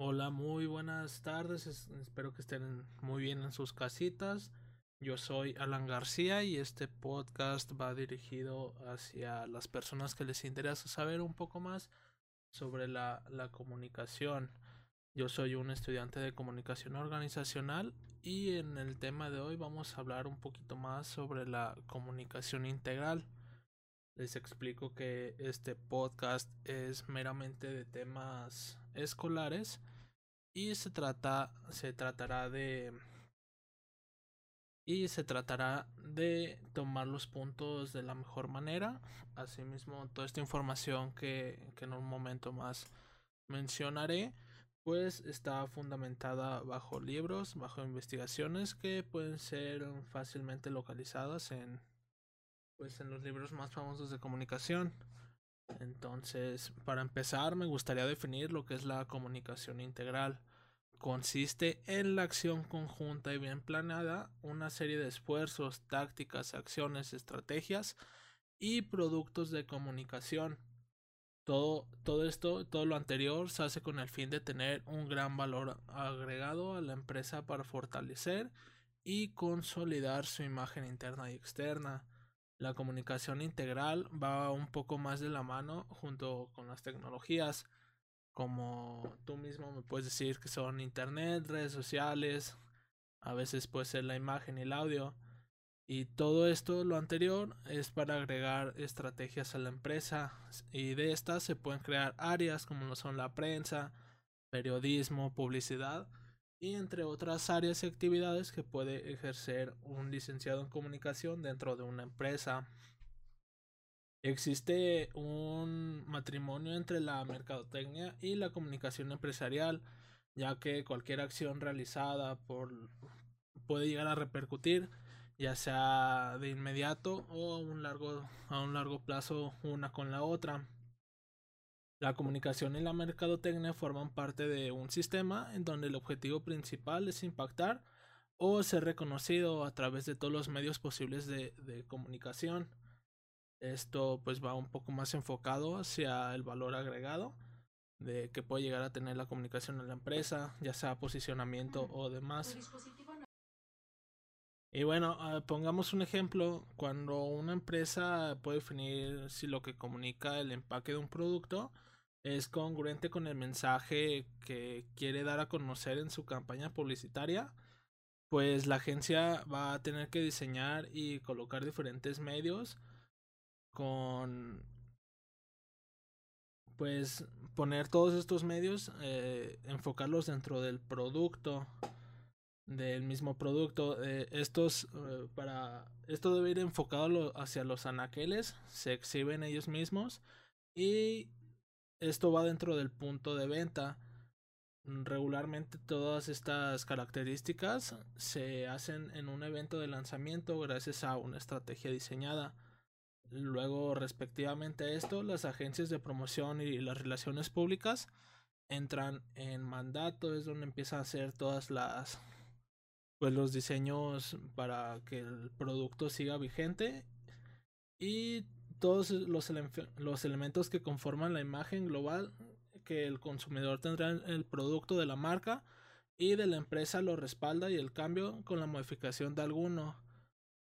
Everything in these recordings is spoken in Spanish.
Hola, muy buenas tardes. espero que estén muy bien en sus casitas. Yo soy Alan García y este podcast va dirigido hacia las personas que les interesa saber un poco más sobre la, la comunicación. Yo soy un estudiante de comunicación organizacional y en el tema de hoy vamos a hablar un poquito más sobre la comunicación integral. Les explico que este podcast es meramente de temas escolares y se trata se tratará de y se tratará de tomar los puntos de la mejor manera. Asimismo, toda esta información que, en un momento más mencionaré, pues está fundamentada bajo libros, bajo investigaciones que pueden ser fácilmente localizadas en pues en los libros más famosos de comunicación. Entonces, para empezar, me gustaría definir lo que es la comunicación integral. Consiste en la acción conjunta y bien planeada, una serie de esfuerzos, tácticas, acciones, estrategias y productos de comunicación. Todo, todo esto, todo lo anterior se hace con el fin de tener un gran valor agregado a la empresa para fortalecer y consolidar su imagen interna y externa la comunicación integral va un poco más de la mano junto con las tecnologías, como tú mismo me puedes decir que son internet, redes sociales, a veces puede ser la imagen y el audio. Y todo esto, lo anterior, es para agregar estrategias a la empresa y de estas se pueden crear áreas como lo son la prensa, periodismo, publicidad y entre otras áreas y actividades que puede ejercer un licenciado en comunicación dentro de una empresa. Existe un matrimonio entre la mercadotecnia y la comunicación empresarial, ya que cualquier acción realizada por puede llegar a repercutir ya sea de inmediato o a un largo a un largo plazo una con la otra. La comunicación y la mercadotecnia forman parte de un sistema en donde el objetivo principal es impactar o ser reconocido a través de todos los medios posibles de, de comunicación. Esto pues va un poco más enfocado hacia el valor agregado de que puede llegar a tener la comunicación en la empresa, ya sea posicionamiento o demás. Y bueno, ah, pongamos un ejemplo, cuando una empresa puede definir si lo que comunica el empaque de un producto es congruente con el mensaje que quiere dar a conocer en su campaña publicitaria, pues la agencia va a tener que diseñar y colocar diferentes medios con pues poner todos estos medios eh, enfocarlos dentro del producto del mismo producto. Eh, estos eh, para esto debe ir enfocado hacia los anaqueles se exhiben ellos mismos y esto va dentro del punto de venta. Regularmente todas estas características se hacen en un evento de lanzamiento gracias a una estrategia diseñada. Luego, respectivamente a esto, las agencias de promoción y las relaciones públicas entran en mandato, es donde empiezan a hacer todas las pues los diseños para que el producto siga vigente y todos los, los elementos que conforman la imagen global que el consumidor tendrá en el producto de la marca y de la empresa lo respalda y el cambio con la modificación de alguno.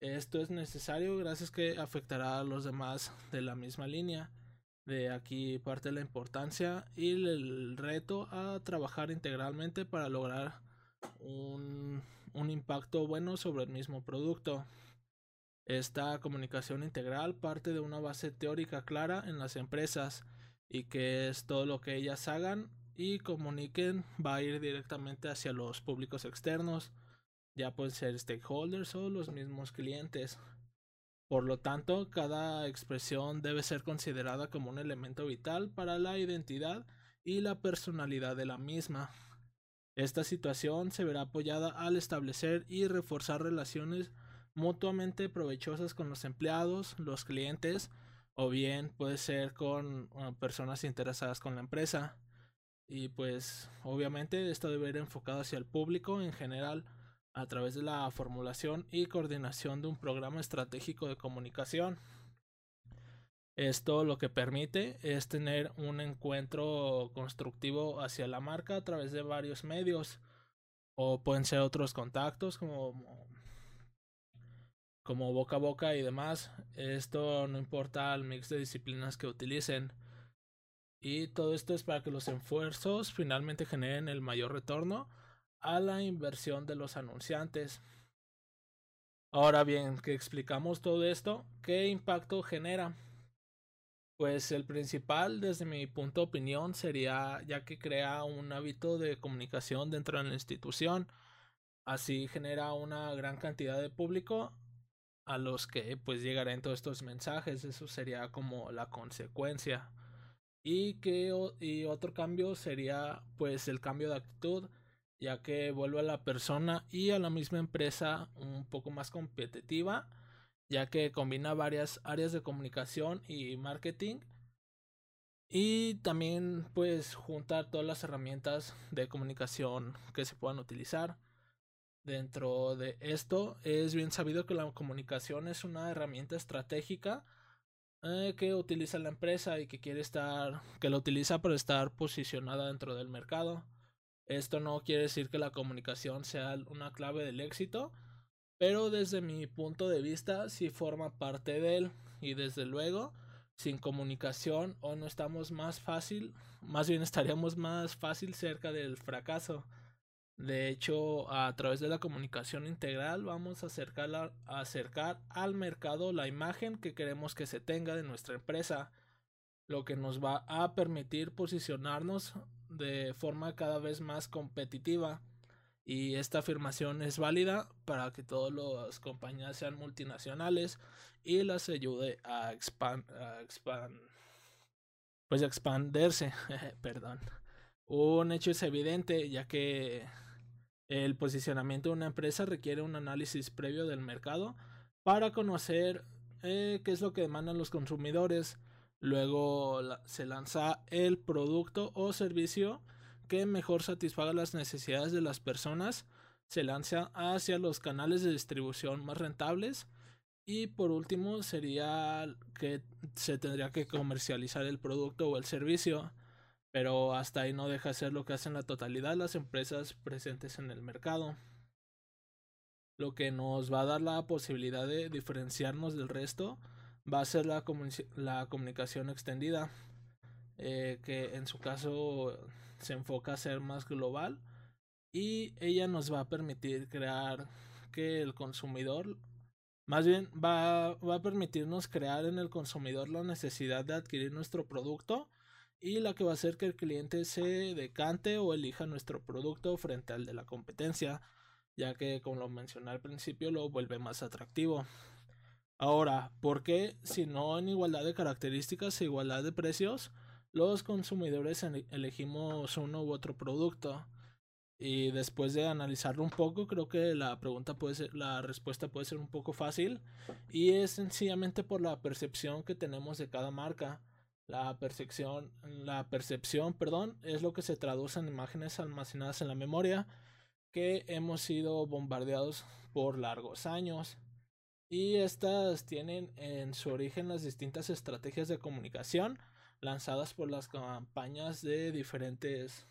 Esto es necesario gracias que afectará a los demás de la misma línea. De aquí parte la importancia y el reto a trabajar integralmente para lograr un, un impacto bueno sobre el mismo producto. Esta comunicación integral parte de una base teórica clara en las empresas y que es todo lo que ellas hagan y comuniquen va a ir directamente hacia los públicos externos, ya pueden ser stakeholders o los mismos clientes. Por lo tanto, cada expresión debe ser considerada como un elemento vital para la identidad y la personalidad de la misma. Esta situación se verá apoyada al establecer y reforzar relaciones mutuamente provechosas con los empleados, los clientes o bien puede ser con personas interesadas con la empresa. Y pues obviamente esto debe ir enfocado hacia el público en general a través de la formulación y coordinación de un programa estratégico de comunicación. Esto lo que permite es tener un encuentro constructivo hacia la marca a través de varios medios o pueden ser otros contactos como como boca a boca y demás. Esto no importa el mix de disciplinas que utilicen. Y todo esto es para que los esfuerzos finalmente generen el mayor retorno a la inversión de los anunciantes. Ahora bien, que explicamos todo esto, ¿qué impacto genera? Pues el principal, desde mi punto de opinión, sería ya que crea un hábito de comunicación dentro de la institución. Así genera una gran cantidad de público a los que pues llegarán todos estos mensajes. Eso sería como la consecuencia. Y que y otro cambio sería pues el cambio de actitud, ya que vuelve a la persona y a la misma empresa un poco más competitiva ya que combina varias áreas de comunicación y marketing y también pues juntar todas las herramientas de comunicación que se puedan utilizar. Dentro de esto es bien sabido que la comunicación es una herramienta estratégica eh, que utiliza la empresa y que quiere estar, que la utiliza para estar posicionada dentro del mercado. Esto no quiere decir que la comunicación sea una clave del éxito, pero desde mi punto de vista sí forma parte de él y desde luego sin comunicación o no estamos más fácil, más bien estaríamos más fácil cerca del fracaso. De hecho, a través de la comunicación integral vamos a acercar, al mercado la imagen que queremos que se tenga de nuestra empresa, lo que nos va a permitir posicionarnos de forma cada vez más competitiva y esta afirmación es válida para que todas las compañías sean multinacionales y las ayude a, expand, pues a expandirse. Perdón. Un hecho es evidente ya que el posicionamiento de una empresa requiere un análisis previo del mercado para conocer eh, qué es lo que demandan los consumidores. Luego se lanza el producto o servicio que mejor satisfaga las necesidades de las personas, se lanza hacia los canales de distribución más rentables. Y por último sería que se tendría que comercializar el producto o el servicio, pero hasta ahí no deja de ser lo que hacen la totalidad las empresas presentes en el mercado. Lo que nos va a dar la posibilidad de diferenciarnos del resto va a ser la, la comunicación extendida, eh, que en su caso se enfoca a ser más global y ella nos va a permitir crear que el consumidor, más bien va, va a permitirnos crear en el consumidor la necesidad de adquirir nuestro producto y la que va a hacer que el cliente se decante o elija nuestro producto frente al de la competencia, ya que como lo mencioné al principio lo vuelve más atractivo. Ahora, ¿por qué si no en igualdad de características e igualdad de precios? los consumidores elegimos uno u otro producto y después de analizarlo un poco creo que la pregunta puede ser la respuesta puede ser un poco fácil y es sencillamente por la percepción que tenemos de cada marca la percepción la percepción perdón es lo que se traduce en imágenes almacenadas en la memoria que hemos sido bombardeados por largos años. Y estas tienen en su origen las distintas estrategias de comunicación lanzadas por las campañas de diferentes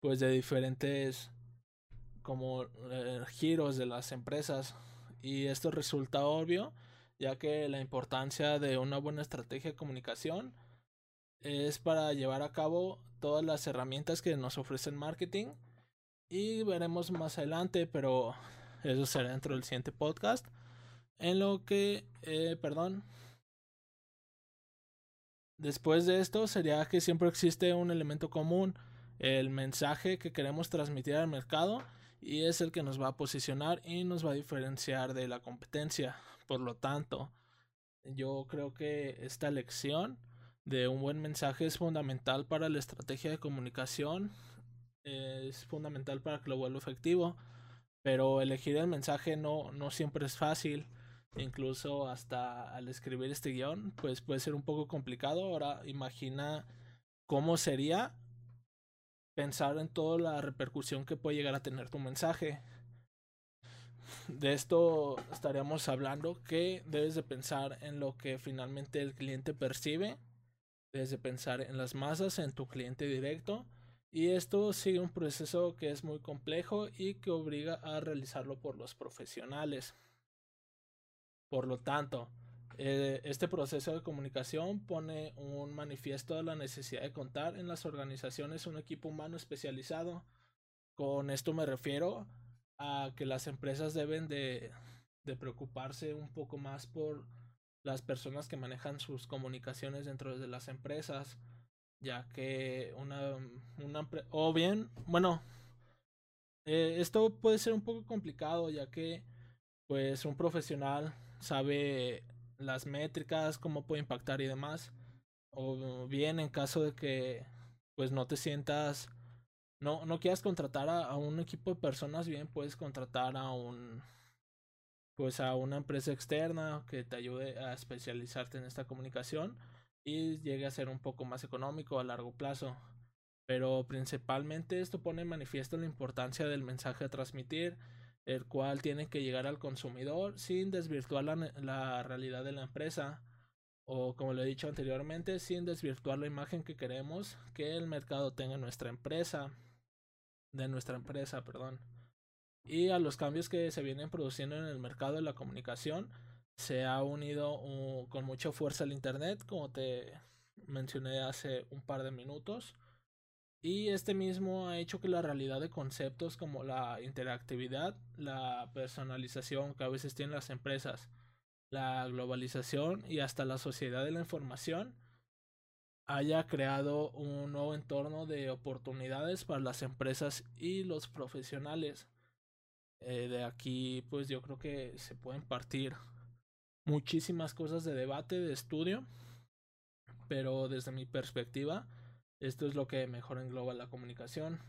pues de diferentes como eh, giros de las empresas. Y esto resulta obvio ya que la importancia de una buena estrategia de comunicación es para llevar a cabo todas las herramientas que nos ofrecen marketing y veremos más adelante pero eso será dentro del siguiente podcast en lo que eh, perdón Después de esto sería que siempre existe un elemento común, el mensaje que queremos transmitir al mercado y es el que nos va a posicionar y nos va a diferenciar de la competencia. Por lo tanto, yo creo que esta lección de un buen mensaje es fundamental para la estrategia de comunicación, es fundamental para que lo vuelva efectivo, pero elegir el mensaje no, no siempre es fácil incluso hasta al escribir este guion, pues puede ser un poco complicado. Ahora imagina cómo sería pensar en toda la repercusión que puede llegar a tener tu mensaje. De esto estaríamos hablando que debes de pensar en lo que finalmente el cliente percibe, debes de pensar en las masas, en tu cliente directo, y esto sigue un proceso que es muy complejo y que obliga a realizarlo por los profesionales. Por lo tanto, eh, este proceso de comunicación pone un manifiesto de la necesidad de contar en las organizaciones un equipo humano especializado. Con esto me refiero a que las empresas deben de, de preocuparse un poco más por las personas que manejan sus comunicaciones dentro de las empresas, ya que una, una o bien, bueno, eh, esto puede ser un poco complicado, ya que pues un profesional sabe las métricas, cómo puede impactar y demás. O bien en caso de que pues no te sientas, no, no quieras contratar a, un equipo de personas, bien puedes contratar a un pues a una empresa externa que te ayude a especializarte en esta comunicación y llegue a ser un poco más económico a largo plazo. Pero principalmente esto pone en manifiesto la importancia del mensaje a transmitir el cual tiene que llegar al consumidor sin desvirtuar la, la, realidad de la empresa o como lo he dicho anteriormente sin desvirtuar la imagen que queremos que el mercado tenga nuestra empresa de nuestra empresa perdón. Y a los cambios que se vienen produciendo en el mercado de la comunicación se ha unido con mucha fuerza el internet como te mencioné hace un par de minutos. Y este mismo ha hecho que la realidad de conceptos como la interactividad, la personalización que a veces tienen las empresas, la globalización y hasta la sociedad de la información haya creado un nuevo entorno de oportunidades para las empresas y los profesionales. Eh, de aquí pues yo creo que se pueden partir muchísimas cosas de debate, de estudio, pero desde mi perspectiva, esto es lo que mejor engloba la comunicación.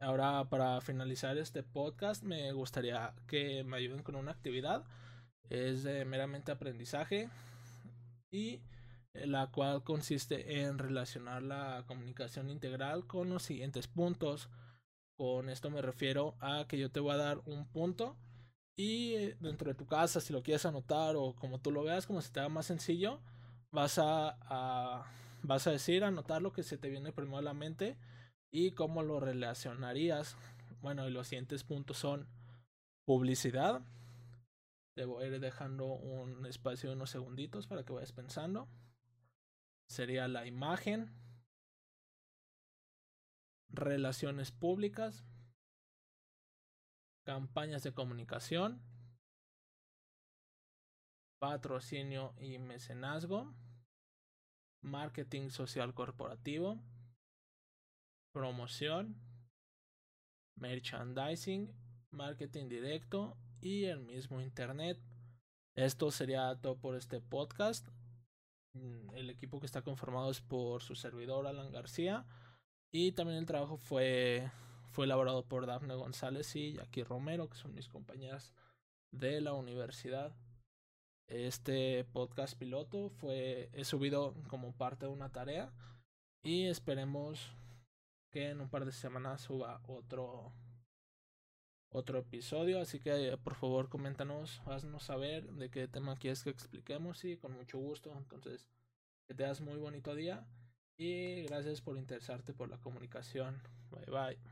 Ahora, para finalizar este podcast, me gustaría que me ayuden con una actividad. Es de meramente aprendizaje y la cual consiste en relacionar la comunicación integral con los siguientes puntos. Con esto me refiero a que yo te voy a dar un punto y dentro de tu casa, si lo quieres anotar o como tú lo veas, como se te haga más sencillo, vas a, a vas a decir, anotar lo que se te viene primero a la mente y cómo lo relacionarías. Bueno, y los siguientes puntos son publicidad. Te voy a ir dejando un espacio de unos segunditos para que vayas pensando. Sería la imagen. Relaciones públicas. Campañas de comunicación. Patrocinio y mecenazgo marketing social corporativo, promoción, merchandising, marketing directo y el mismo internet. Esto sería todo por este podcast. Mm, el equipo que está conformado es por su servidor Alan García y también el trabajo fue fue elaborado por Dafne González y Jackie Romero, que son mis compañeras de la universidad. Este podcast piloto fue es subido como parte de una tarea y esperemos que en un par de semanas suba otro otro episodio, así que por favor coméntanos, haznos saber de qué tema quieres que expliquemos y con mucho gusto. Entonces, que te das muy bonito día y gracias por interesarte por la comunicación. Bye bye.